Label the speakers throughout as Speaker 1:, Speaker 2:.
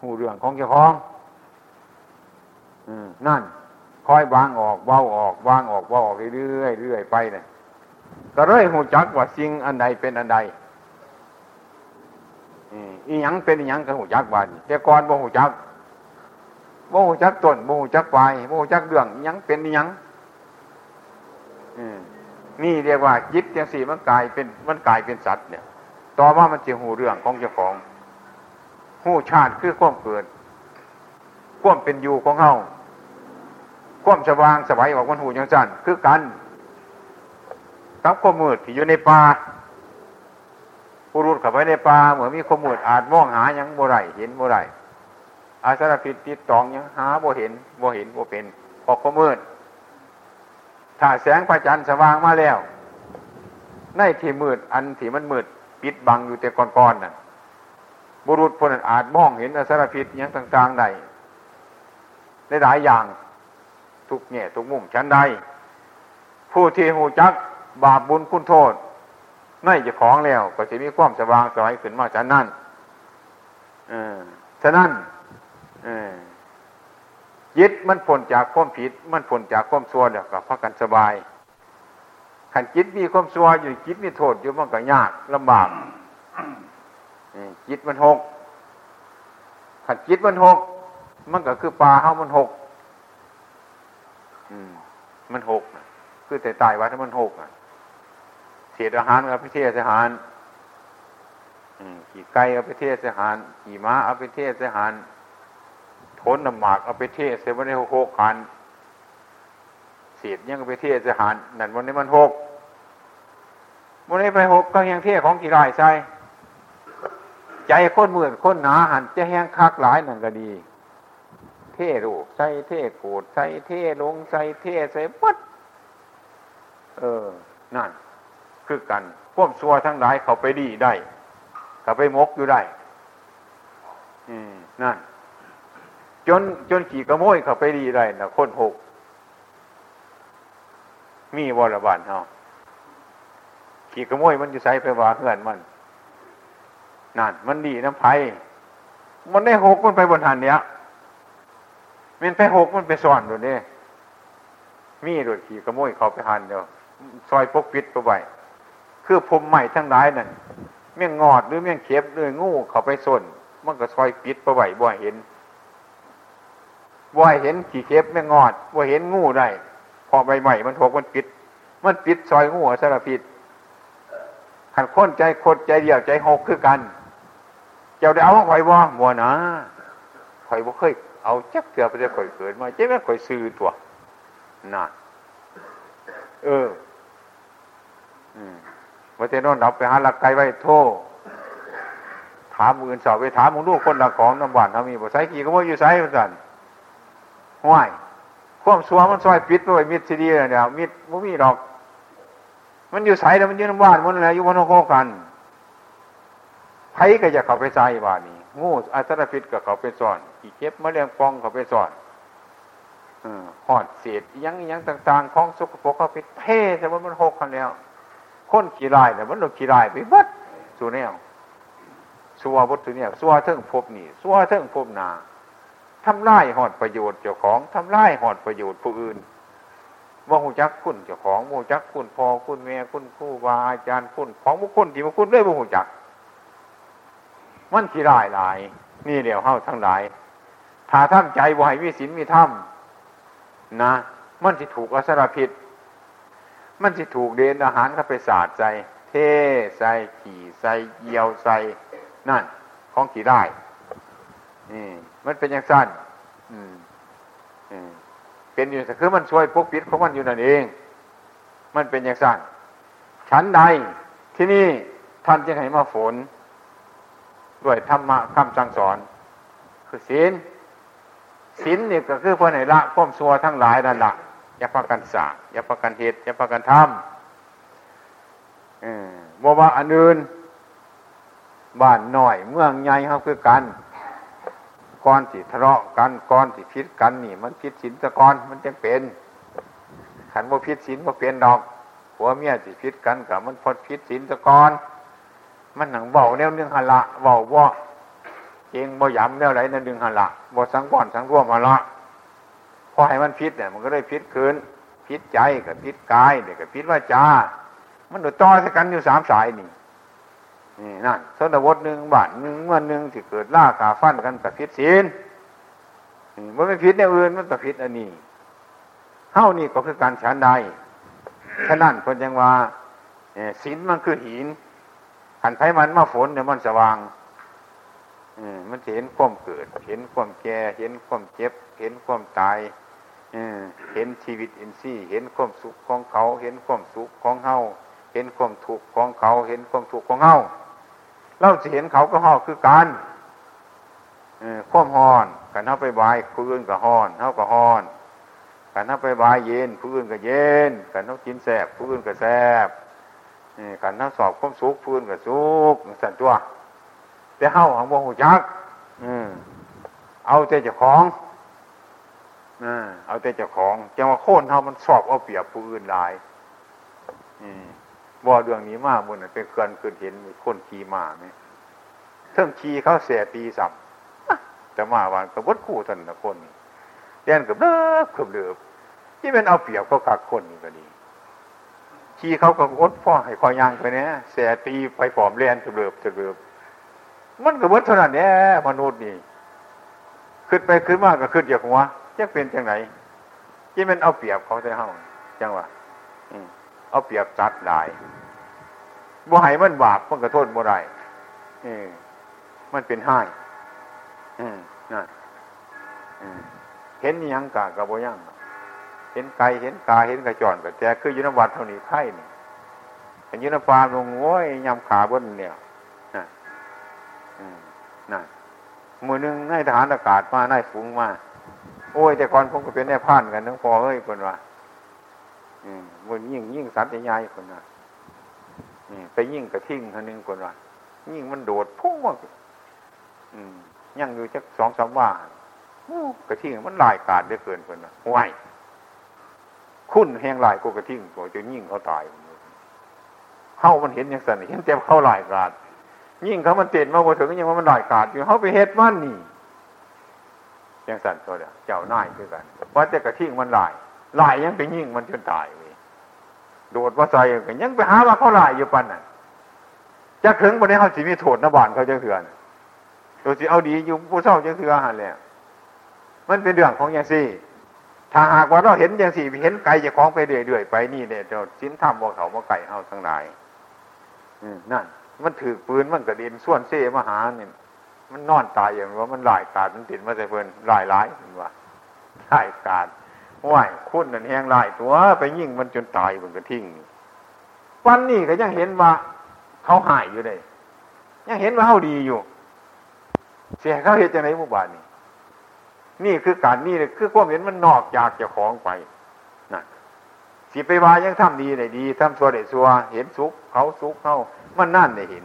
Speaker 1: หูเรื่องของเจ้าของนั่นคอยวางออกเบาออกวางออกเบาออกเรื่อยเรื่อยไปเนี่ยก็เลยหูจักว่าสิ่งอันใดเป็นอันใดอีหยังเป็นอีหยังก็หูจักบานแต่ก่อนบ่หูจักบ่หูจักต้นบ่หูจักปลายบ่หูจักเรื่องอีหยังเป็นอีหยังนี่เรียกว่าจิตจังสี่มันกลายเป็นมันกลายเป็นสัตว์เนี่ย ต่อว่ามันจะหูเรื่องของเจ้าของ หู้ชาติคือความเกิดความเป็นอยู่ของเฮาความสว่างสบายออกมันหูยังสั้นคือกันกับความมืดที่อยู่ในป่าผู้รุดเข้าไปในป่าเหมือนมีความมืดอาจมองหายังบ่ไรเห็นบ่ไรอาสารพิษติดตองยังหาบ่เห็นบ่เห็นบ่เป็นพอความมืดถ้าแสงพระจันทร์สว่างมาแล้ว ในที่มืดอันที่มันมืดปิดบังอยู่แต่ก่อนๆน่ะ บุรุษคนอาจมองเห็นอสารพิษอยังต่างๆได้ได้หลายอย่างทุกแง่ทุกมุมชั้นใด ผู้ที่หูจักบาปบุญคุณโทษไม่จะของแล้วก็จะมีความสว่างสวยขึ้นมาจากนั้นเออฉะนั้นเออยึดมันผลจากความผิด มันผลจากความชั่วเดียวก็พักกันสบายขันจิตมีความชั่วอยู่จิตมีโทษอยู่มันก็ยากลำบาก จิตมันหกขันจิตมันหก มันก็คือปลาเฮามันหกมันหกคือแต่ตายวัดมันหกเศษอาหารเอาไปเทศอาหารขี่ไก่เอาไปเทศอาหารขี่ม้าเอาไปเทศอาหารทนน้ำหมากเอาไปเทศเสวันนี้หกขันเศษยังเอาไปเทศอาหารนั่นวันนี้มันหกวันนี้ไปหกก็ยังเทศของกี่ไรใช่ ใจคนเหมือนคนหนาหันจะแห้งคักหลายนั่นก็ดี เท่รูใส่เท่โกดใส่เท่ลงใส่เท่ใส่ปัดเออ นั่น คือกันพวกซัวทั้งหลายเขาไปดีได้ เขาไปมกอยู่ได้ อืม นั่น จนจนขี่กระโมยเขาไปดีได้นะคนหก มีวรบานเนาะขี่กระโมยมันจะใส่ไปว่าเพื่อนมัน นั่นมันดีน้ำไผ่มันได้หกมันไปบนหันเนี้ยมันไปหกมันไปซ่อนดูนี่มีโดดขี่กระโมยเขาไปหันเดียวซอยพกปิดไปไว้คือพมใหม่ทั้งหลายนั่นเมี่ยงงอดหรือเมี่ยงเข็บหรืองูเขาไปส่นมันก็ซอยปิดไปไว้บ่เห็นบ่เห็นขี่เข็บเมี่ยงงอดบ่เห็นงูได้พอใบใหม่มันหกมันปิด มันปิดซอยงูสารพิษขันค้นใจคดใจเดียวใจหกคือกัน เจ้าได้เอาไว้ว่ามัวนะข่บ่เคยเอาจักเถื่อไปจะข่อยเกิดมาเจ๊แม่ข่อยซื้อตัวน่ะเออ อืมวันเทนนดับไปหาหลักไกไว้โทษถามมือสอบไปถามมึงลูกคนละของน้ำหวานทำมีบ่ใส่กี่ก็ว่าอยู่ใส่เหมือนกันห้วยความสัวมันซอยปิดไปมิดซีดีเนี่ยมิดมันมีดอก มันอยู่ใส่แล้วมันอยู่น้ำหวานมันอะไรอยู่วันโคกัน ไผก็จะเข้าไปใส่บ้านนี้งูอัตรพิษกับเขาไปสอนขี่เก็บมะเร็งฟองเขาไปสอนหอดเศษยังยังต่างๆของสุกปกเข้าไปเทแต่ว่ามันหกคันแล้วคนขี่ลายแต่มันหลบขี่ลายไปบัดสู่แนวสัววัตถุเนี่ยสัวเทิงพบนี่สัวเทิงพบนาทำลายหอดประโยชน์เจ้าของทำลายหอดประโยชน์ผู้อื่นว่าหูจักคุณเจ้าของหูจักคุณพ่อคุณแม่คุณครูบาอาจารย์คุณของบุคคลที่บุคคลด้วยบุหูจัก มันขี้ร้ายหลาย นี่เดี๋ยวเฮาทั้งหลาย ถ้าท่านใจบ่ให้มีศีลมีธรรมนะ มันสิถูกอสรพิษ มันสิถูกเดนอาหารเข้าไปสาดใส่เทใส่ขี่ใส่เยียวใส่นั่น ของขี่ได้นี่มันเป็นอย่างสั้นอืมเป็นอยู่แต่คือมันช่วยพกปิดของมันอยู่นั่นเอง มันเป็นอย่างสั้นชั้นใดที่นี่ท่านจะให้มาฝน ด้วยธรรมะคำสั่งสอน คือศีลศีลนี่ก็คือพอไหนละพ้มซัวทั้งหลายนั่นละอย่าพักกันสาอย่าพักกันเหตุอย่าพักกันทำบ่ว่าอันอื่นบ้านหน่อยเมืองใหญ่เขาคือกันก้อนที่ทะเลาะกันก้อนที่พิษกันนี่ มันพิษศีลตะกอนมันจะเป็นขันว่าพิษศีลว่าเป็นดอกผัวเมียที่พิษกันกับมันพอพิษศีลตะกอน มันหนังเบาแนวเนื่องหละเบาว่าเก่งบ่ยำแล้วไรนั่นดึงหันละบ่สังก่อนสังร่วมหละพอให้มันพิษเนี่ยมันก็ได้พิษคืนพิษใจกับพิษกายเดี๋ยวกับพิษว่าจามันโดดต่อสกันอยู่สามสายนี่นี่นั่นสนวตหนึ่งบาทหนึ่งเมื่อหนึ่งที่เกิดล่าขาฟันกันกับพิษศีลมันไม่พิษในอื่นมันกับพิษอันนี้เฮ้านี่ก็คือการฉันใดฉะนั้นคนยังว่าศีลมันคือหิน ขันไผมันมาฝนเนี่ยมันสว่างมันเห็นความเกิด เห็นความแก่ เห็นความเจ็บ เห็นความตายเห็นชีวิตอินทรีย์เห็นความสุขของเขา เห็นความสุขของเฮาเห็นความทุกข์ของเขา เห็นความทุกข์ของเฮาเราจะเห็นเขาก็ห่อคือการความหอนกันเท่าไปบายผู้อื่นก็หอนเท่าก็หอนกันเท่าไปบายเย็นผู้อื่นก็เย็นกันเท่ากินแสบผู้อื่นก็แสบ กันเท่าสอบความสุขผู้อื่นก็สุขสันตัวแต่เฮาของบ่หูจักเอาแต่เจ้าของเอาแต่เจ้าของจังว่าโค่นเฮามันสอบเอาเปรียบผู้อื่นหลายบ่เรื่องนี้มากมันเป็นเกินเกินเห็นมีคนขี่มาไหมเทิงขี่เขาเสียตีสับแต่มาวันกับวัดคู่ท่านละคนเรียนกับเลิกกับเลือบที่เป็นเอาเปรียบเขากักคนนี่ก็ดี ขี่เขาก็วดพ่อให้คอยยางไปเนี่ยเสียตีไปผอมเรียนกับเลือบกับเลือบมันก็วัดเท่านั้นเนี่ยมนุษย์นี่ขึ้นไปขึ้นมากก็ขึ้นจากหัวจะเป็นจังไหนที่มันเอาเปรียบเขาจะเฮาจังวะเอาเปรียบจัดหลายบ่ให้มันบาปมันกระโทษบ่ได้มันเป็นห้ายนั่นเห็นยังกะกับบ่ยัง เห็นไก่เห็นกาเห็นกระจรกระแจคือยุนวัดเท่านี้ไข่นี่เห็นยุนฟาลงโว้ยยำขาบนเนี่ยนั่นนั่นมือนึงนายทหารอากาศมานายฝูงมา โอ้ย แต่ก่อนผมก็เป็นแน่พานกันทั้งพอเฮ้ยคนว่าอืมมันยิ่งยิ่งสัตว์ใหญ่คนว่าไปยิ่งกระทิ้งคนนึงคนว่ายิ่งมันโดดพุ่งมากอืมยังอยู่จักสองสามว่ากระทิ้งมันลายกาดได้เกินคนว่าไหว คุ้นแห้งลายกูกระทิ้งตัวจนยิ่งเขาตายเข้ามันเห็นอย่างสันเห็นเต็มเข้าลายกาดยิ่งเขามันเต็นมาบนถึงยังว่ามันลายกาดอยู่เขาไปเฮ็ดมันนี่ยังสันตัวเดียวเจ้าหน้ายคือกันว่าแต่กระทิ้งมันลายลายยังไปยิ่งมันจนตายเลยโดดว่าใจกันยังไปหาว่าเขาลายอยู่ปันน่ะจะถึงวันนี้เขาสิมีโทษนบานเขาจะเถื่อนตัวสิเอาดีอยู่ผู้เศร้าจะเถื่อหันแล้วมันเป็นเรื่องของยังสี่ ถ้าหากว่าเราเห็นอยังสี่เห็นไก่จะคล้องไปเรื่อยๆไปนี่เนี่ยเราสิ้นทำว่าเขาว่าไก่เอาทั้งหลายนั่น มันถือปืนมันกระเด็นส่วนเซ่มหาเนี่ยมันนอนตายอย่างว่ามันลายกาดมันติดมาใส่เพิ่นลายร้ายมันว่าลายกาดว่ายคุ้นนั่นแหงลายตัวไปยิ่งมันจนตายมันก็ทิ้งวันนี้ก็ยังเห็นว่า เขาหายอยู่เลยยังเห็นว่าเขาดีอยู่ เสียเขาเห็นจะไหนหมู่บ้านนี่ นี่คือการนี่เลยคือความเห็นมันนอกจากจะของไปนะสิไปวายังทำดีได้ดีทำสัวได้สัวเห็นสุขเขาสุขเขามันนั่นได้เห็น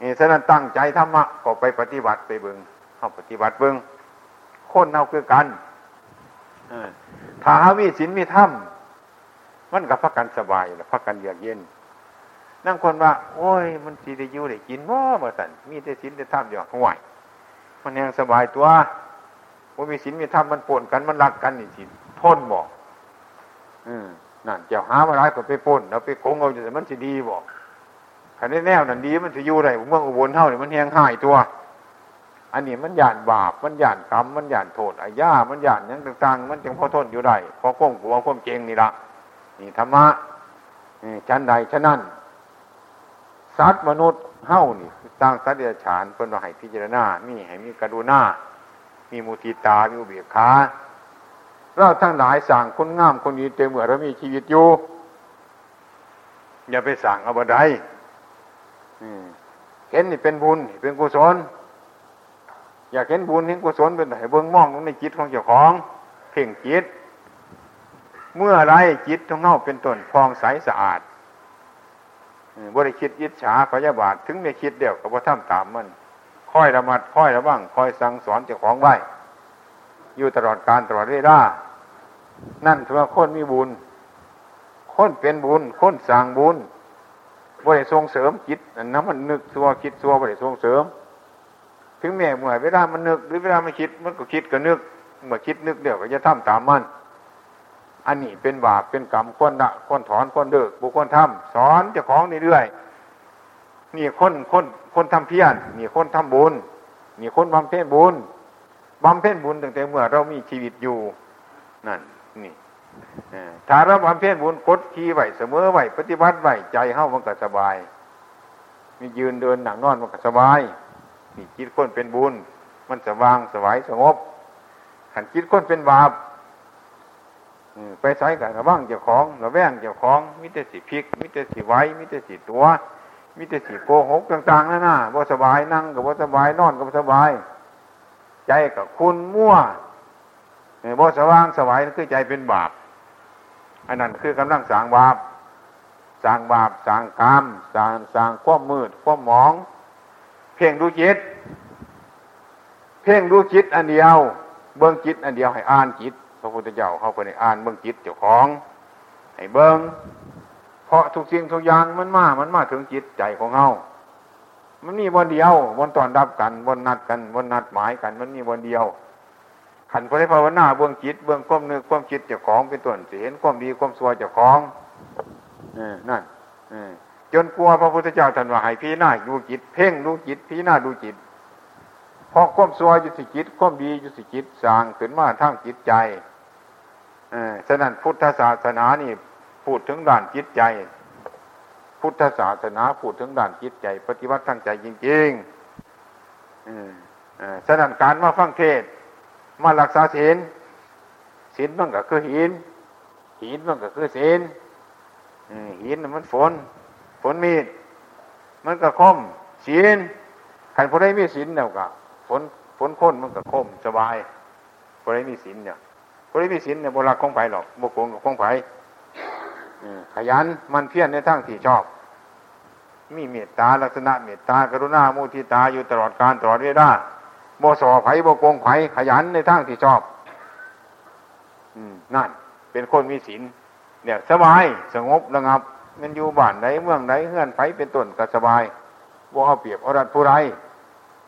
Speaker 1: นี่ฉะนั้นตั้งใจธรรมะก็ไปปฏิบัติไปเบิงเข้าปฏิบัติเบิงคนเอาคือกันถ้าหาวิสินมีธรรมมันกับพักกันสบายแล้วพักกันเยือกเย็น นั่งคนว่า โอ้ย มันสีได้ยู่ได้กินว่าเมื่อสันมีแต่สินแต่ธรรมอยู่ห่วยมันยังสบายตัว ว่ามีสินมีธรรมมันปนกันมันรักกันนี่สิทนบอกอืมนั่นเจ้าหามาร้ายก็ไปปนแล้วไปโกงเอาจะมันสิดีบอกขันได้แนวนั่นดีมันจะอยู่ไรเมืองอุบลเท่านี่มันแหงหายตัว อันนี้มันหยานบาปมันหยานกรรมมันหยานโทษอาญามันหยานยังต่างๆ มันจึงพอทนอยู่ได้พอก้มหัวก้มเจงนี่ละนี่ธรรมะนี่ชั้นใดชั้นนั้นสัตว์มนุษย์เฮ้านี่สร้างสัตว์เดรัจฉานเพิ่นว่าให้พิจารณามีให้มีกระดูหน้า มีมุติตา มีอุเบกขาเราทั้งหลายสั่งคนงามคนดีเต็มเมื่อเรามีชีวิตอยู่ อย่าไปสั่งเอาบันไดเห็นนี่เป็นบุญเป็นกุศล อยากเห็นบุญเห็นกุศลเป็นไหนเบื้องมองในจิตของเจ้าของ เพ่งจิต เมื่อไรจิตของเงาเป็นต้นฟองใสสะอาดบริคิดยิดฉาพยาบาท ถึงไม่คิดเดียวกับว่าทำตามมัน คอยระมัดคอยระวังคอยสั่งสอนเจ้าของไว้อยู่ตลอดการตลอดเวลานั่นถือว่าคนมีบุญ คนเป็นบุญ คนสั่งบุญบริส่งเสริมจิตนั้นมันนึกตัวคิดตัวบริส่งเสริม ถึงแม้เมื่อเวลามันนึก หรือเวลามันคิดมันก็คิดก็นึก เมื่อคิดนึกเดี๋ยวก็จะทำตามมันอันนี้เป็นบาปเป็นกรรมคนละคนถอนคนเดิกบุคคลทำสอนเจ้าของเรื่อยๆ นี่คนคนคนทำเพียรนี่คนทำบุญนี่คนบำเพ็ญบุญบำเพ็ญบุญตั้งแต่เมื่อเรามีชีวิตอยู่นั่นนี่ถ้าเราบำเพ็ญบุญกดขี่ไหวเสมอไหวปฏิบัติไหวใจเฮ้ามันก็สบาย มียืนเดินหนังนอนมันก็สบายนี่คิดคนเป็นบุญ มันสว่างสวายสงบขันคิดคนเป็นบาปไปใช้กับระว่างเจ้าของระแวงเจ้าของมิแต่สิพิกมิแต่สิไว้มิแต่สิตัว มิต่สิโกหกต่างๆนั่นน่ะบ่สบายนั่งกับบ่สบายนอนกับบ่สบาย ใจกับคุณมั่วบ่สว่างสวายคือใจเป็นบาปอันนั้นคือกำลังสางบาปสางบาปสางกรรมสางสางความมืดความหมอง เพ่งดูจิต เพ่งดูจิตอันเดียว เบื้องจิตอันเดียวให้อ่านจิตพระพุทธเจ้าเขาคนในอ่านเบื้องจิตเจ้าของ ให้เบิ้ง เพราะทุกสิ่งทุกอย่างมันมามันมาถึงจิตใจของเฮามันมีวันเดียววันตอนรับกันวันนัดกันวันนัดหมายกัน มันมีวันเดียวขันพระภาวนาเบื้องจิตเบื้องความนึกความจิตเจ้าของเป็นต้นเสีเห็นความดีความสัวเจ้าของนั่นจนกลัวพระพุทธเจ้าท่านว่าให้พี่หน้าดูจิต เพ่งดูจิตพี่หน้าดูจิตพอความสัวอยู่สิจิตความดีอยู่สิจิตสร้างขึ้นมาทั้งจิตใจฉะนั้นพุทธศาสนานี่ พูดถึงด้านจิตใจ พุทธศาสนาพูดถึงด้านจิตใจ ปฏิวัติทั้งใจจริงๆฉะนั้นการมาฟังเทศ มารักษาศีลศีลมันก็คือหิน หินมันก็คือศีลหินมันฝน ฝนมีด มันก็คมศีลใครพอได้มีศีลแล้วก็ฝนฝนค้นมันก็คมสบายพอได้มีศีลเนี่ยพอได้มีศีลเนี่ยโบราณคงไปหรอกโบกงกับคงไป ขยันมันเพี้ยนในทางที่ชอบ มีเมตตาลักษณะเมตตากรุณามุทิตาอยู่ตลอดการตลอดเวลาโบสอไผ่โบโกงไผ่ขยันในทางที่ชอบอนั่น เป็นคนมีศีลเนี่ยสบายสงบระงับมันอยู่บ้านไหนเมืองไหนเฮือนไผ่เป็นต้นก็สบายบ่เอาเปรียบเอารัดผู้ไร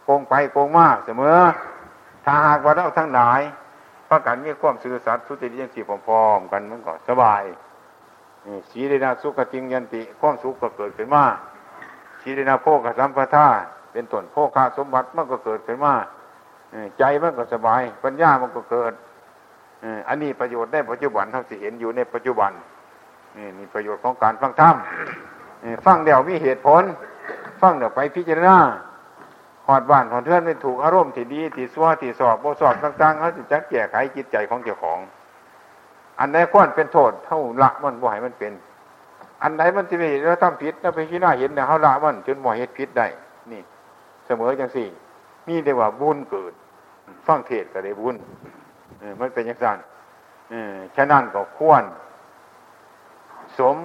Speaker 1: โกงไปโกงมาเสมอ ถ้าหากว่าเราทั้งหลายพระกันมีความสื่อสัตย์สุติยังสีพร้อมๆกันมันก็สบาย สีเดนาสุขจริงยันติ ความสุขก็เกิดขึ้นมาสีเดนาโภกสัมปทาเป็นต้นโภคาสมบัติมันก็เกิดขึ้นมาใจมันก็สบาย ปัญญามันก็เกิดอันนี้ประโยชน์ได้ปัจจุบันเท่าที่เห็นอยู่ในปัจจุบันนี่มีประโยชน์ของการฟังธรรมฟังเดี๋ยวมีเหตุผล ฟังเดี๋ยวไปพิจารณาหอดบ้านหอดเทือนเป็นถูกอารมณ์ที่ดีที่ซัวที่สอบโบสอบต่างๆเขาจะจักแก้ไขจิตใจของเจ้าของ อันใดควรเป็นโทษเท่าละมันบ่ให้มันเป็น อันใดมันจะมีแล้วทำผิดแล้วไปขี้หน้าเห็นเนี่ยเขาละมันจนบ่เหตุผิดได้ นี่ เสมอจังสี่มีแต่ว่าบุญเกิด ฟังเทศก็ได้บุญมันเป็นอย่างนั้นฉะนั้นก็ควร สม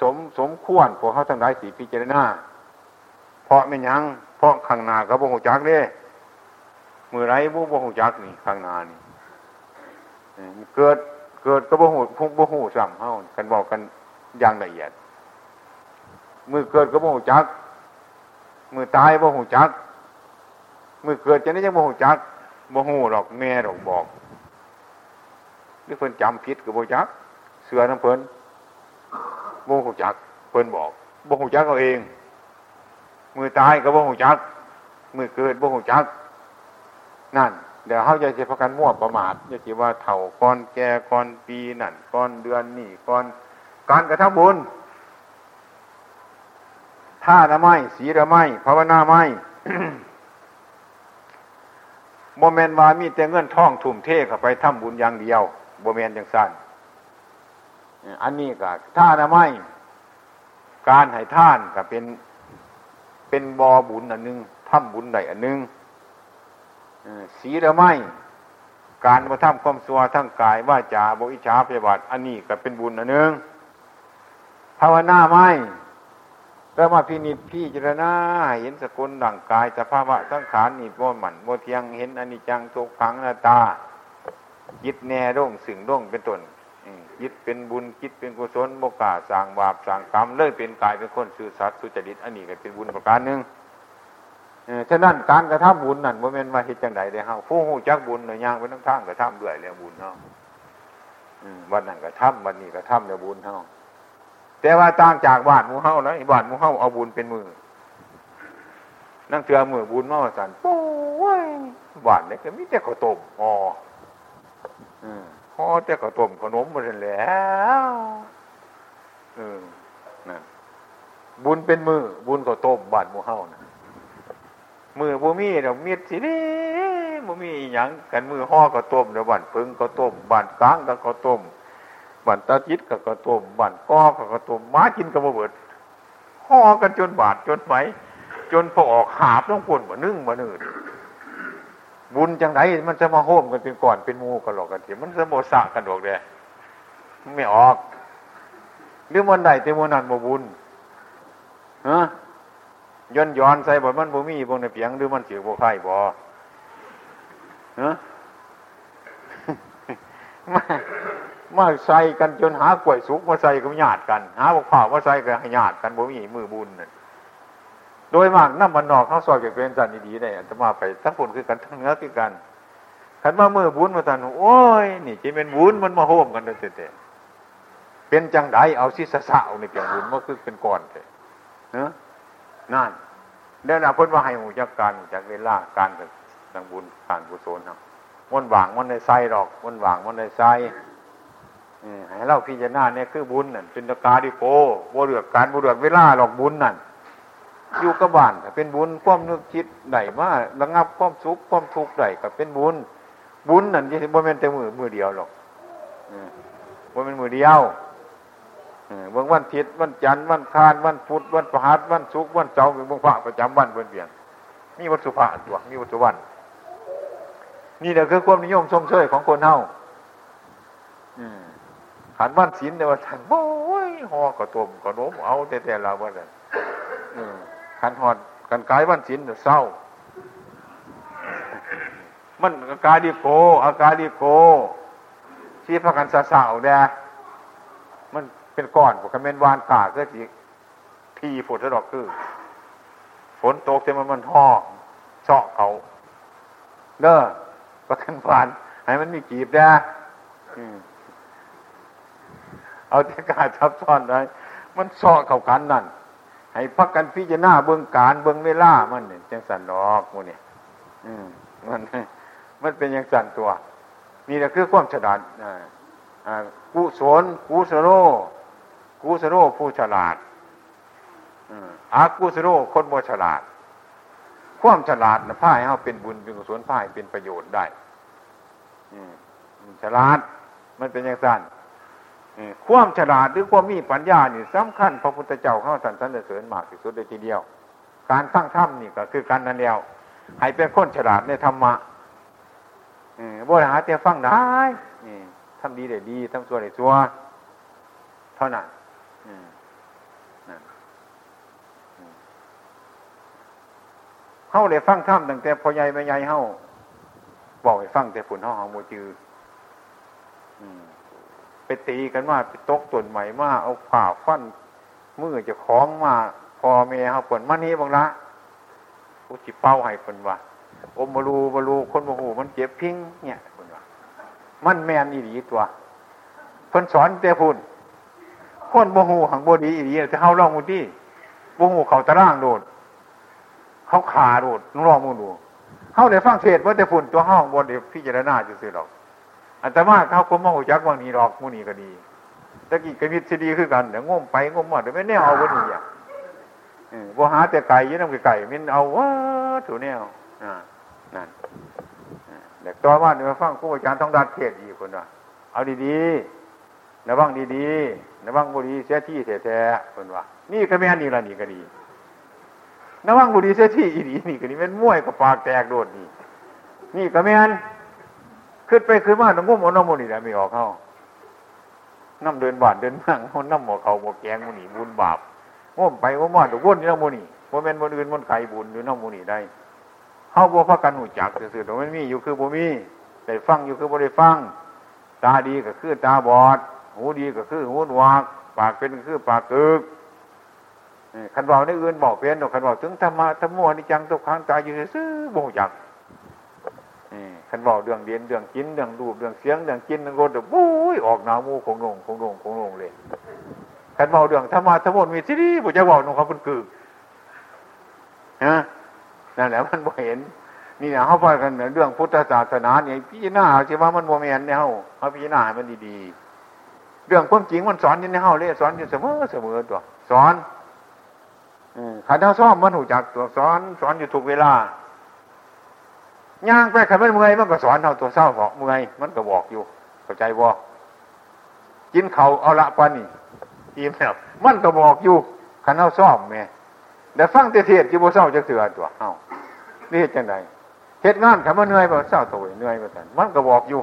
Speaker 1: สมสมควรพวกเขาทั้งหลายสีพิจารณาเพราะไม่ยั้งเพราะข้างหน้าก็บ่หูจักเด้มือไรบุบ่หูจักนี่ข้างหน้านี่ เกิดเกิดก็บ่หูพุ่งบ่หูซ้ำเฮากันบอกกันอย่างละเอียด มือเกิดก็บ่หูจัก มือตายบ่หูจัก มือเกิดจะได้ยังบ่หูจักบ่หูหรอกแม่หรอกบอกหรือเพิ่นจำผิดกับบ่จัก เสือน้ำเพิ่นบ่หูจัก เพิ่นบอกบ่หูจักเอาเอง มือตายก็บ่หูจัก มือเกิดบ่หูจัก นั่น เดี๋ยวเขาจะเฉพาะกันมั่วประมาทจะคิดว่าเถ่าก่อนแก่ก่อนปีนั่นก่อนเดือนนี่ก่อนการกระทำบุญท่าละไม้สีละไม้ภาวนาไม้โมเมนต์ว่ามีแต่เงินท่องทุ่มเทเข้าไปทำบุญอย่างเดียวโมเมนต์อย่างสั้นอันนี้ก็ท่านะไม่การให้ท่านก็เป็นเป็นบอบุญอันนึงทำบุญใดอันนึง สีละไม่ การมาทำความสัวทั้งกายว่าจาบริชาพยาบาทอันนี้ก็เป็นบุญอันนึงภาวนาไม่แล้วมาพินิจพี่จรณาเห็นสกุลดั่งกายสภาวะสังขารนี่โมหมันโมเทียงเห็นอนิจจังทุกขังหน้าตายึดแน่ร่งสึงร่งเป็นต้นยึดเป็นบุญคิดเป็นกุศลโมกาสร้างบาปสร้างกรรม เลยเป็นกายเป็นคนสื่อสัตว์สุจริตอันนี้ก็เป็นบุญประการหนึ่ง ฉะนั้นการกระทำบุญนั่นโมเมนต์ว่าเหตุจังใดเด้เฮาผู้หูจักบุญเนี่ยย่างไปทั้งทางกระทำด้วยแล้วบุญเนาวันนั้นกระทำวันนี้กระทำแล้วบุญเฮาแต่ว่าต่างจากบ้านมูเฮาแล้วบ้านมูเฮาเอาบุญเป็นมือ นั่งเถื่อมือบุญมาสั่นปุ้ยบ้านเนี่ยก็มีแต่ข้าวต้มอ๋อพอแต่ข้าวต้มขนมมาแล้วเออนั่นบุญเป็นมือ บุญข้าวต้มบ้านมูเฮานะ มือบ่มีเดี๋ยวมีดสินี่บ่มีหยังกันมือห่อก็ต้มเดี๋ยวบันพึ่งก็ต้มบันกลางก็ก็ต้มบันตาจิตก็ก็ต้มบันก้อก็ก็ต้มม้ากินก็บ่เบิดห่อกันจนบาดจนไหมจนพอออกหาบต้องปนบ่นึ่งบ่นื่นบุญจังไรมันจะมาโฮมกันเป็นก่อนเป็นมูกันหรอกกันทีมันจะโมสะกันดอกเด้ไม่ออกหรือมันใดแต่มันนั่นบ่บุญฮะ ย้อนย้อนใส่บ่มันบ่มีบ่ในเปียงหรือมันเสิบ่ไข่บ่ฮะมามาใส่กันจนหากล้วยสุกมาใส่ก็ญาติกันหาบอกข่าวมาใส่ก็ญาติกันบ่มีมือบุญนั่นโดยมากน้ำมันนอกเขาซอยเก็บเป็นสันดีๆได้จะมาไปทั้งฝนคือกันทั้งเนื้อคือกันขันมามือบุญมาตันโอ้ยนี่จะเป็นบุญมันมาโฮมกันเตะเป็นจังไดเอาซิสสะเอาในเปียงบุญมาคือเป็นก้อนเตะเนาะ นั่นเดี๋ยนะเพิ่นว่าให้หูจักการหูจักเวลาการกับบุญการกุศลครับมันหวางมันในไส้ดอกมันหวางมันในไส้ให้เราพิจารณาเนี่ยคือบุญนั่นเป็นตกาดิโกบ่เลือกการบ่เลือกเวลาหรอกบุญนั่นอยู่กับบ้านเป็นบุญความนึกคิดใดมาระงับความสุขความทุกข์ใดก็เป็นบุญ บุญนั่นยี่บ่เป็นแต่มือมือเดียวหรอกบ่เป็นมือเดียว เมื่อวันทิศวันจันทร์วันคานวันพุธวันพฤหัสวันศุกร์วันเสาร์เป็นบงพระประจำวันเพื่อนเปลี่ยนมีวัตถุพระตัวมีวัตถุวัน นี่แหละคือความนิยมชมเชยของคนเฮาขันวันศีลเนี่ยว่าท่านโอ้ยหอกระตุ่มกระโนมเอาแต่แต่เราว่าแต่ขันหอดกันกายวันศีลเศร้า มันอาการดีโกอาการดีโกที่พระกันสาสาวแดมัน เป็นก้อนพวกคอมเมนวานกาก็จีพีฝนดอกคือ ฝนตกแต่มันมันห่อเจาะเขาเด้อประกันวานให้มันมีกีบได้เอาแต่กาทับซ้อนได้มันเจาะเขากันนั่นให้พักกันพิจารณาเบื้องการเบื้องเวลามันเนี่ยจังสันดอกมูเนี่ยมันมันเป็นอย่างสันตัวนี่แหละคือความฉลาดกุศลกุศโล กุสโรผู้ฉลาดอากุสโรคนบ่ฉลาด ความฉลาดนะพ่ายเขาเป็นบุญเป็นกุศลพ่ายเป็นประโยชน์ได้ฉลาดมันเป็นอย่างสั้นความฉลาดหรือความมีปัญญานี่สำคัญพระพุทธเจ้าเข้าสันสันเสริญมากที่สุดเลยทีเดียว การตั้งถ้ำนี่ก็คือการนั่นเดียวให้เป็นคนฉลาดในธรรมะบ่หารเตียฟังได้ทำดีได้ดีทำชั่วได้ชั่วเท่านั้น เฮาได้ฟังธรรมตั้งแต่พอใหญ่ไม่ใหญ่เฮาบอกให้ฟังแต่ฝุ่นเฮาเฮาโมจือไปตีกันมาไปตกต้นใหม่มาเอาผ่าฟันมือจะคล้องมาพอเมียเฮาฝนมานี้บางละกูจิเป้าให้ฝนว่าอมบารูบารูคนโมโหมันเจ็บพิงเนี่ยฝนว่ามันแมนอีหลีตัวเพิ่นสอนแต่พุ่น คนโมโหหังบดีอีหลียจะเฮาลองมุที่โมโหเขาตะร่างโดด เขาขาโดูดลองมูดูเขาได้ฟังเทศว่าแต่ฝุ่นตัวห้องบนเดี๋ยวพิจารณาจะซื้อหรอก อันต่ว่าเขาคมมองหูจักว่างนี้หรอกมูนี่ก็ดีตะกี้กระมิดดีขึ้นกันเดี๋ยวง้มไปง้มมาเดี๋ยวไม่แน่เอาวันนี้อะบ่หาแต่ไก่ยืนน้ำไก่มินเอาว่าถูแนวนั่นเด็กตัวว่าเดี๋ยวฟังครูอาจารย์ต้องดัดเทศดีคนว่าเอาดีๆระวังดีๆ ระวังบุรีเสียที่แท้ๆคนว่า นี่ก็ไม่นนี้ละนี่ก็ดีนวังบุรีเสียที่อีดีนี่ก็นี่เป็นม้วยกับปากแตกโดดนี่ นี่ก็ไม่อันขึ้นไปขึ้นมาต้องง้มเอาน้ำมันนี่แหละไม่ออกเข้าน้ำเดินบาดเดินมั่งน้ำหมอเขาหมอแกงมันนี่บุญบาปง้มไปง้มมาถูกวนนี่น้ำมันนี่โมเมนต์บนอื่นมันไข่บุญอยู่น้ำมันนี่ได้เข้าบัวพักกันหูจักสื่อๆตรงนั้นมีอยู่คือบ่มีแต่ฟังอยู่คือบ่ได้ฟัง ตาดีก็คือตาบอด หูดีก็คือหูหนวกปากเป็นก็คือปากกึกขันบอกในอื่นบอกเพียนขันบอกถึงธรรมะธรรมวนิจังตุกขังตายอยู่ซื้อโบยักขันบอกเรื่องเรียนเรื่องกินเรื่องดูเรื่องเสียงเรื่องกินเรื่องรสบุ้ยออกหนามูคงลงคงลงคงลงเลยขันบอกเรื่องธรรมะธรรมวมีที่นี่บุจะบอกนงเขาเป็นกึ่งฮะนั่นแหละมันบ่เห็น นี่นะเขาพูดกันเรื่องพุทธศาสนาเนี่ยพี่จารณาใช่ว่ามันโมเมนเนี่ยเขาเขาพี่จารณามันดีๆ เรื่องความจริงมันสอนยู่ในเขาเลยสอนอยู่เสมอเสมอตัว สอนขันเท้าซ่อมมันหูจักตัวสอนสอนอยู่ทุกเวลาย่างไปขันมันเมื่อยมันก็สอนเท่าตัวเศร้าบอกเมื่อยมันก็บอกอยู่เข้าใจบ่กินเขาเอาละปานี่อิ่มแล้วมันก็บอกอยู่ขันเท้าซ่อมแม่แต่ฟังเทศอยู่บ่เศร้าจะเถื่อตัวเอ้านี่จังไดเหตุงานขันมันเหนื่อยบ่เศร้าตัวเหนื่อยบ่แต่มันก็บอกอยู่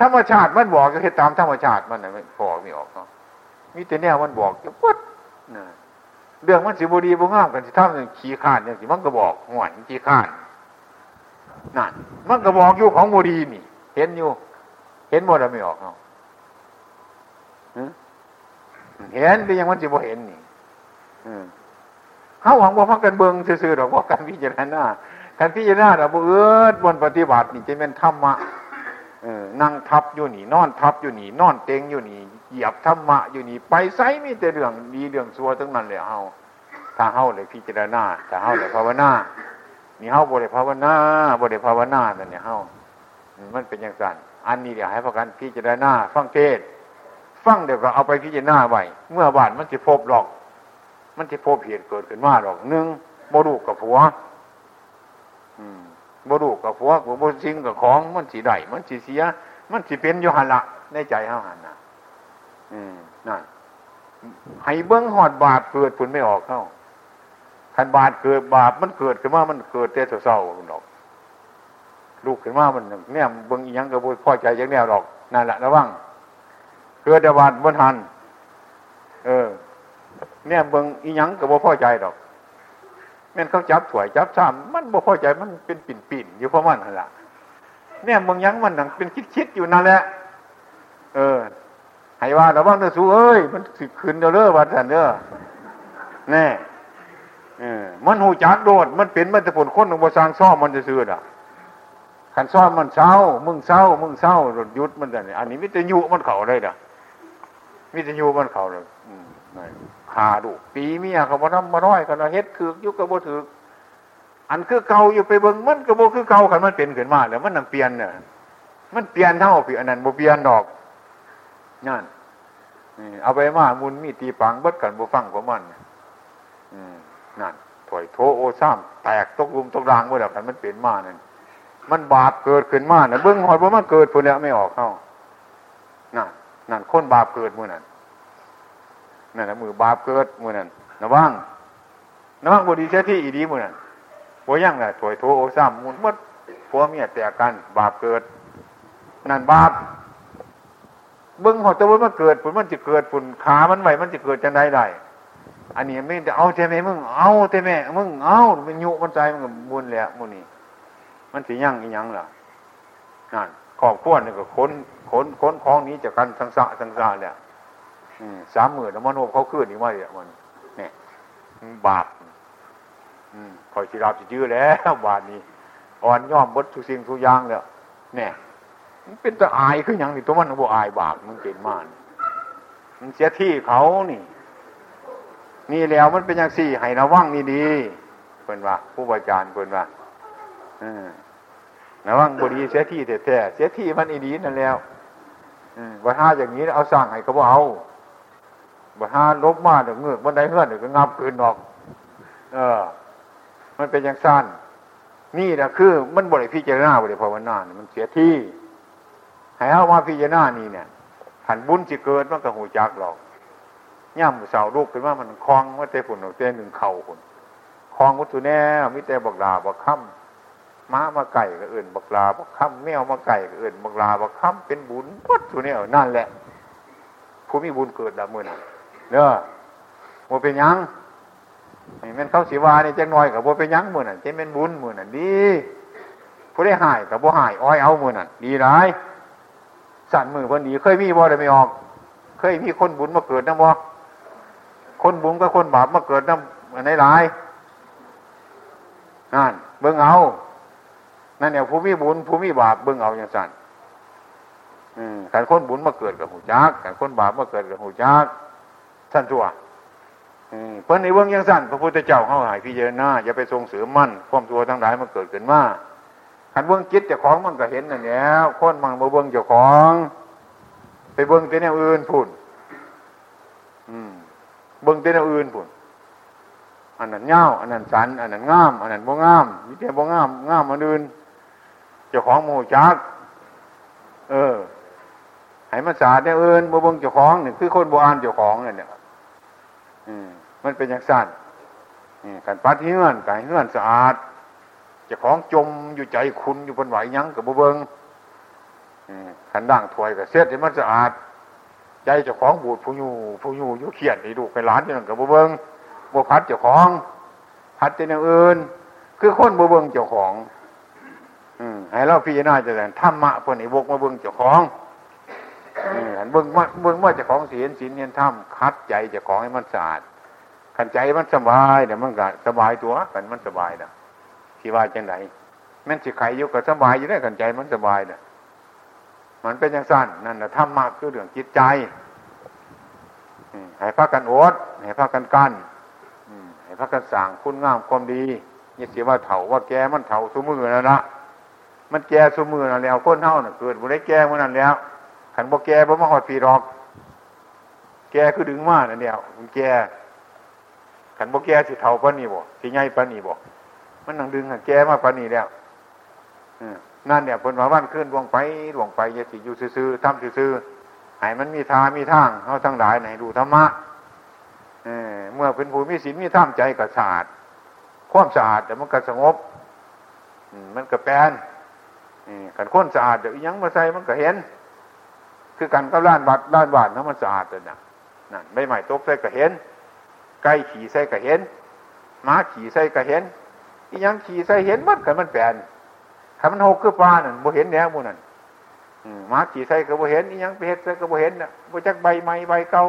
Speaker 1: ธรรมชาติมันบอกก็เหตุตามธรรมชาติมันไม่พอไม่ออกเนาะมีแต่แนวมันบอกจะปุ๊ดนะเรื่องมันสิบุรีบุงามกันสิทำอย่างขี้ข้านอย่างสิมันก็บอกห่วนขี้ข้านนั่นมันก็บอกอยู่ของบุรีนี่ เห็นอยู่ เห็นหมดแล้วไม่ออกเนาะเห็นแต่ยังมันสิบ่เห็นนี่เขาหวังว่าพักกันเบิงซื่อๆหรอกว่าการพิจารณาการพิจารณาเราเอื้อบนปฏิบัตินี่จะเป็นธรรมะ นั่งทับอยู่นี่นอนทับอยู่นี่นอนเต็งอยู่นี่เหยียบธรรมะอยู่นี่ไปไซมีแต่เรื่องดีเรื่องซัวทั้งนั้นเลยเฮาถ้าเฮาเลยพิจารณาถ้าเฮาเลยภาวนานี่เฮาบริภาวนาบริภาวนาแต่เนี่ยเฮามันเป็นอย่างนั้นอันนี้เดี๋ยวให้พากันพิจารณาฟังเทศฟังเดี๋ยวก็เอาไปพิจารณาไว้เมื่อบานมันจะพบหรอก มันจะพบเหตุเกิดขึ้นมาหรอกหนึ่งโมดูกับผัว อืม โมดูกกับผัวกับโมซิงกับของ มันสีได้มันสีเสีย มันสีเป็นโยหันละในใจเฮาหันนะนั่นให้เบื้องหอดบาปเกิดผลไม่ออกเข้าขันบาปเกิดบาปมันเกิดขึ้นมามันเกิดแต่เศร้าๆดอกลูกขึ้นมามันเนี่ยเบื้องยังกระบุพ่อใจยังแนวดอกนั่นแหละระวังเกิดแต่บาปบนหันเออเนี่ยเบื้องอีหยังกระบุพ่อใจดอก แม่นเขาจับถวยจับซ้ำมันบ่พอใจมันเป็นปิ่นปิ่นอยู่เพราะมันนั่นแหละเนี่ยเบื้องยังมันนังเป็นคิดคิดอยู่นั่นแหละเออให้ว่าระวังเด้อสู้เอ้ยมันสิขึ้นเด้อเด้อว่าซั่นเด้อแน่เออมันหูจักโดด มันเป็นมันจะผลคนของบสร้างซ่อมมันจะซื้ออะขันซ่อมมันเศร้า มึงเศร้า มึงเศร้ารถยุดมันแต่อันนี้มิตรยุมันเข่าเลยเด้อมิตรยุมันเข่าเลย ขาดูปีเมียเขาบ่ทำมาน้อยกันเฮ็ดคือยุกกระโบถืออันคือเก่าอยู่ไปเบิ่งมันกระโบคือเก่าขันมันเป็นขึ้นมาแล้วมันนำเปลี่ยนเนี่ยมันเปลี่ยนเท่าพี่อันนั้นโบเปลี่ยนดอกนั่นเอาไปมามุนมีตีปังเบิดกันบุฟังของมันนั่นถอยโถโอซ้ำแตกตกลุมตกรางเมื่อไหร่มันเปลี่ยนมานั่นมันบาปเกิดขึ้นมาเนี่ยเบื้องหอยว่ามันเกิดพุ่นแล้วไม่ออกเข้านั่นนั่นคนบาปเกิดมื่อนั้น นั่นนะมือบาปเกิดมือนั้นนะว่างนะว่างบดีเจ้าที่อีดีมือนั้นหัวย่างน่ะถอยโถโอซ้ำมุนมดผัวเมียแตกกัน บาปเกิด นั่นบาปเบิ้งหอตะวันมันเกิดผลมันจะเกิดผลขามันไหวมันจะเกิดจะไดได้อันนี้ไม่จะเอาแต่แม่มึงเอาแต่แม่มึงเอามันยุมันใจมันมุนแล้วมุนนี่มันสียั่งอีหยังล่ะนั่นขอบขั้วนี่ก็ค้นค้นค้นคล้องนี้จากกันสังสะสังสะเนี่ย สามหมื่นแล้วมันโนเขาขึ้นอีกมาเนี่ยมันเนี่ยบาปคอยสิราบสิยื้อแล้วบาทนี้อ่อนย่อมบดทุกสิ่งทุกอย่างเลยเนี่ยมันเป็นตะอายคืออย่างนี้ตัวมันบ่อายบาปมันเป็นมานมันเสียที่เขานี่ นี่แล้วมันเป็นอย่างสี่ให้ระวังนี่ดีเพิ่นว่า ผู้บริจารเพิ่นว่าระวังบดีเสียที่แท้ๆเสียที่มันอีดีนั่นแล้วว่าถ้าอย่างนี้เอาสั่งให้เขาบอกเอา ว่าถ้าลบมาเดี๋ยวเงือกบันได้เฮือนเดี๋ยวก็งับคืนออก เออ มันเป็นอย่างสั้นนี่นะคือ มันบริพิจารณาบริภาวนานมันเสียที่ให้เอามาพิจารณานี่เนี่ยหันบุญจะเกิดมันก็หูจักหรอกย่ำเสาลูกขึ้นว่ามันคลองว่าเตฝุ่นเตหนึ่งเข่าฝุ่นคลองวัตถุแน่มิเตบักลาบักค่ำม้ามาไก่ก็เอื่นบักลาบักค่ำแมวมาไก่ก็เอื่นบักลาบักค่ำเป็นบุญวัตถุแน่นั่นแหละผู้มีบุญเกิดละมือน่ะ เน้อโมเป็นยังแม่นเข้าสีวานี่จะน้อยกับโมเป็นยังมือน่ะจะเป็นบุญมือน่ะดีผู้ได้หายกับโมหายอ้อยเอามือน่ะดีร้ายสั่นมือพอดีเคยมีบ่ได้ไม่ออก เคยมีคนบุญมาเกิดนะบ่คนบุญก็คนบาปมาเกิดน้ำในหลายนั่นเบิ่งเอานั่นเนี่ยผู้มีบุญผู้มีบาปเบิ่งเอาอย่างสั่นขันคนบุญมาเกิดกับหูจักขันคนบาปมาเกิดกับหูจัก สั่นตัวเพิ่นในเบื้องยังสั่นพระพุทธเจ้าเข้าหายพี่เจนาอย่าไปทรงเสือมั่นความตัวทั้งหลายมันเกิดขึ้นมาขันเบื้องจิตเจ้าของมันก็เห็นนั่นแล้วคนมันมาเบื้องเจ้าของ ไปเบื้องแต่แนวอื่นพูดเบื้องแต่แนวอื่นพูดอันนั้นเงาอันนั้นสันอันนั้นงาม อันนั้นบ่งามมีแต่บ่งามงามอันอื่นเจ้าของโมจักเออให้มันสาดเนี่ยเอินบ่เบิ่งเจ้าของนี่คือคนโบอ่านเจ้าของเนี่ย มันเป็นอย่างสั้นการปัดเฮือนการเฮือนสะอาดเจ้าของจมอยู่ใจคุณอยู่บนไหวยั้งกับบ่เบิงขันด่างถวยกับเสียดให้มันสะอาด ใจเจ้าของบูดผู้อยู่ผู้อยู่อยู่เขียนนี่ดูไปร้านอยู่นั่นกับบ่เบิงบ่พัดเจ้าของพัดเป็นอย่างอื่น คือคนบ่เบิงเจ้าของอืให้เราพิจารณาจะแต่ธรรมะพวกนี้บกมาเบิงเจ้าของเบิ่งว่าเบิงว่าจะของศีลศีลเนียนถ้ำคัดใจเจะของให้มันสะอาด ขันใจมันสบายเดี๋ยมันก็สบายตัวกันมันสบายนะที่ว่าจังไหนมันสิไข่อยู่ก็สบายอยู่ได้ขันใจมันสบายเนะมันเป็นอย่างสั้นนั่นนะธรรมะคือเรื่องจิตใจให้พักกันอดให้พักกันกันให้พักกันสั่งคุณงามความดีนี่เสียว่าเถาว่าแกมันเถาสมือแล้วนะมันแกสมือแล้วคนเท่าน่ะเกิดบุได้แกมันนั่นแล้วขันบ่แกบ่มาหอดปีรอก แกคือดึงมานั่นเดียวมันแก ขันบ่แกสิเท่าปานนี้บ่สิใหญ่ปานนี้บ่มันนั่งดึงขันแกมาปานนี้แล้วนั่นเนี่ยเพิ่นว่าวันขึ้นดวงไปดวงไปยาสิอยู่ซื่อๆทำซื่อๆให้มันมีทามีทางเขาทั้งหลายไหนดูธรรมะเมื่อเป็นผู้มีศีลมีธรรมใจก็สะอาดความสะอาดแต่มันก็สงบมันก็แปลนขันข้นสะอาดเดี๋ยวยังมาใส่มันก็เห็น คือกันกับล้านบัดล้านบาทน้ำมันสะอาดเลยนะนั่นใบใหม่ตกใส่ก็เห็น ไก่ขี่ใส่ก็เห็นม้าขี่ใส่ก็เห็นอียังขี่ใส่เห็นมัดกันมันแปลนถ้ามันหกคือปลานั่นบ่เห็นแล้วมูนั่นม้าขี่ใส่ก็บ่เห็นอียังไปเห็ดใส่ก็บ่เห็นน่ะบ่จักใบไม้ใบเก่า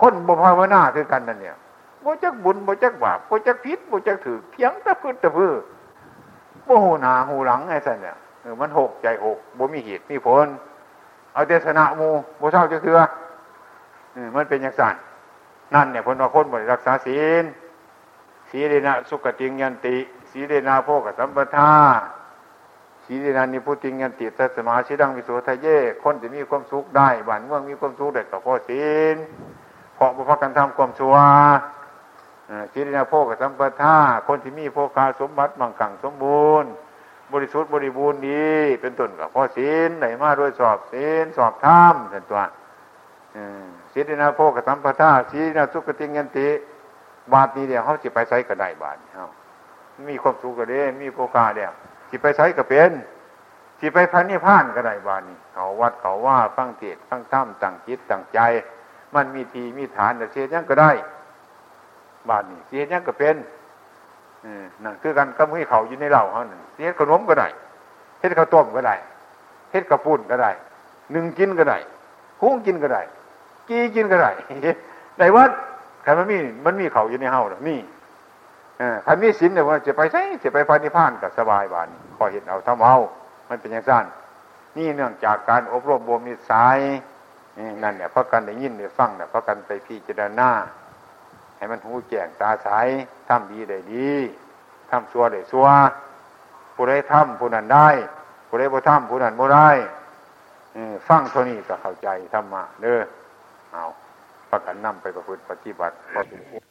Speaker 1: คนบ่ภาวนาคือกันนั่นเนี่ยบ่จักบุญบ่จักบาปบ่จักพิษบ่จักถือเพียงตะพื้นตะพื้นบ่หูหนาหูหลังไอ้สันเนี่ยมันหกใจหกบ่มีเหตุมีผลเอาเดชนะมูโมเช่าจะคือมันเป็นอย่างสั่น นั่นเนี่ยพลว่าคนบริรักษาศีลสีเดนะสุกติงยันติสีเดนะโพกสัมปทาสีเดนานิพุติงยันติทัสมาชิดังวิสุทะเยคนจะมีความสุขได้บ้านเมืองมีความสุขได้กับพ่อศีลเพราะบุพกันทำความชั่วสีเดนะโพกสัมปทาคนที่มีโภคาสมบัติมั่งคั่งสมบูรณ์ บริสุทธิ์บริบูรณ์ดีเป็นต้นกับพ่อศีลไหนมาด้วยสอบศีลสอบธรรมเป็นตัว ศีลนาโพกตัมปทาศีลนาสุกติเงินติ บาทนี้เดียวเขาจิไปใช้ก็ได้บาทเขามีความสุขก็ได้มีโภคาเดียวจิไปใช้ก็เป็นจิไปพันนิพพานก็ได้บาทนี้เขาวัดเขาว่าฟังเทศฟังธรรมตั้งจิตตั้งใจ มันมีทีมีฐานแต่เสียยังก็ได้ บาทนี้เสียยังก็เป็นนั่นคือกันก็มือเขาอยู่ในเหล่าเขานึ่งเฮ็ดขนมก็ได้เฮ็ดข้าวต้มก็ได้เฮ็ดข้าวปุ้นก็ได้หนึ่งกินก็ได้หุ้งกินก็ได้ กีกินก็ได้ในวัดใครมันมีมันมีเขาอยู่ในเฮาหรอนี่ใครมีศีลเนี่ยว่าจะไปใช่จะไปพานิพานกับสบายบานขอเห็นเอาทำเอามันเป็นอย่างสั้นนี่เนื่องจากการอบรมบ่มนิสัยนั่นเนี่ยเพราะกันได้ยินได้ฟังเนี่ยเพราะกันไปพิจารณาให้มันหูแจ้งตาใสทำดีได้ดีทำชั่วได้ชั่วผู้ใดทำผู้นั้นได้ผู้ใดบ่ทำผู้นั้นบ่ได้ฟังเท่านี้ก็เข้าใจธรรมะเด้อ เอาประกันนำไปประพฤติปฏิบัติพอสมควร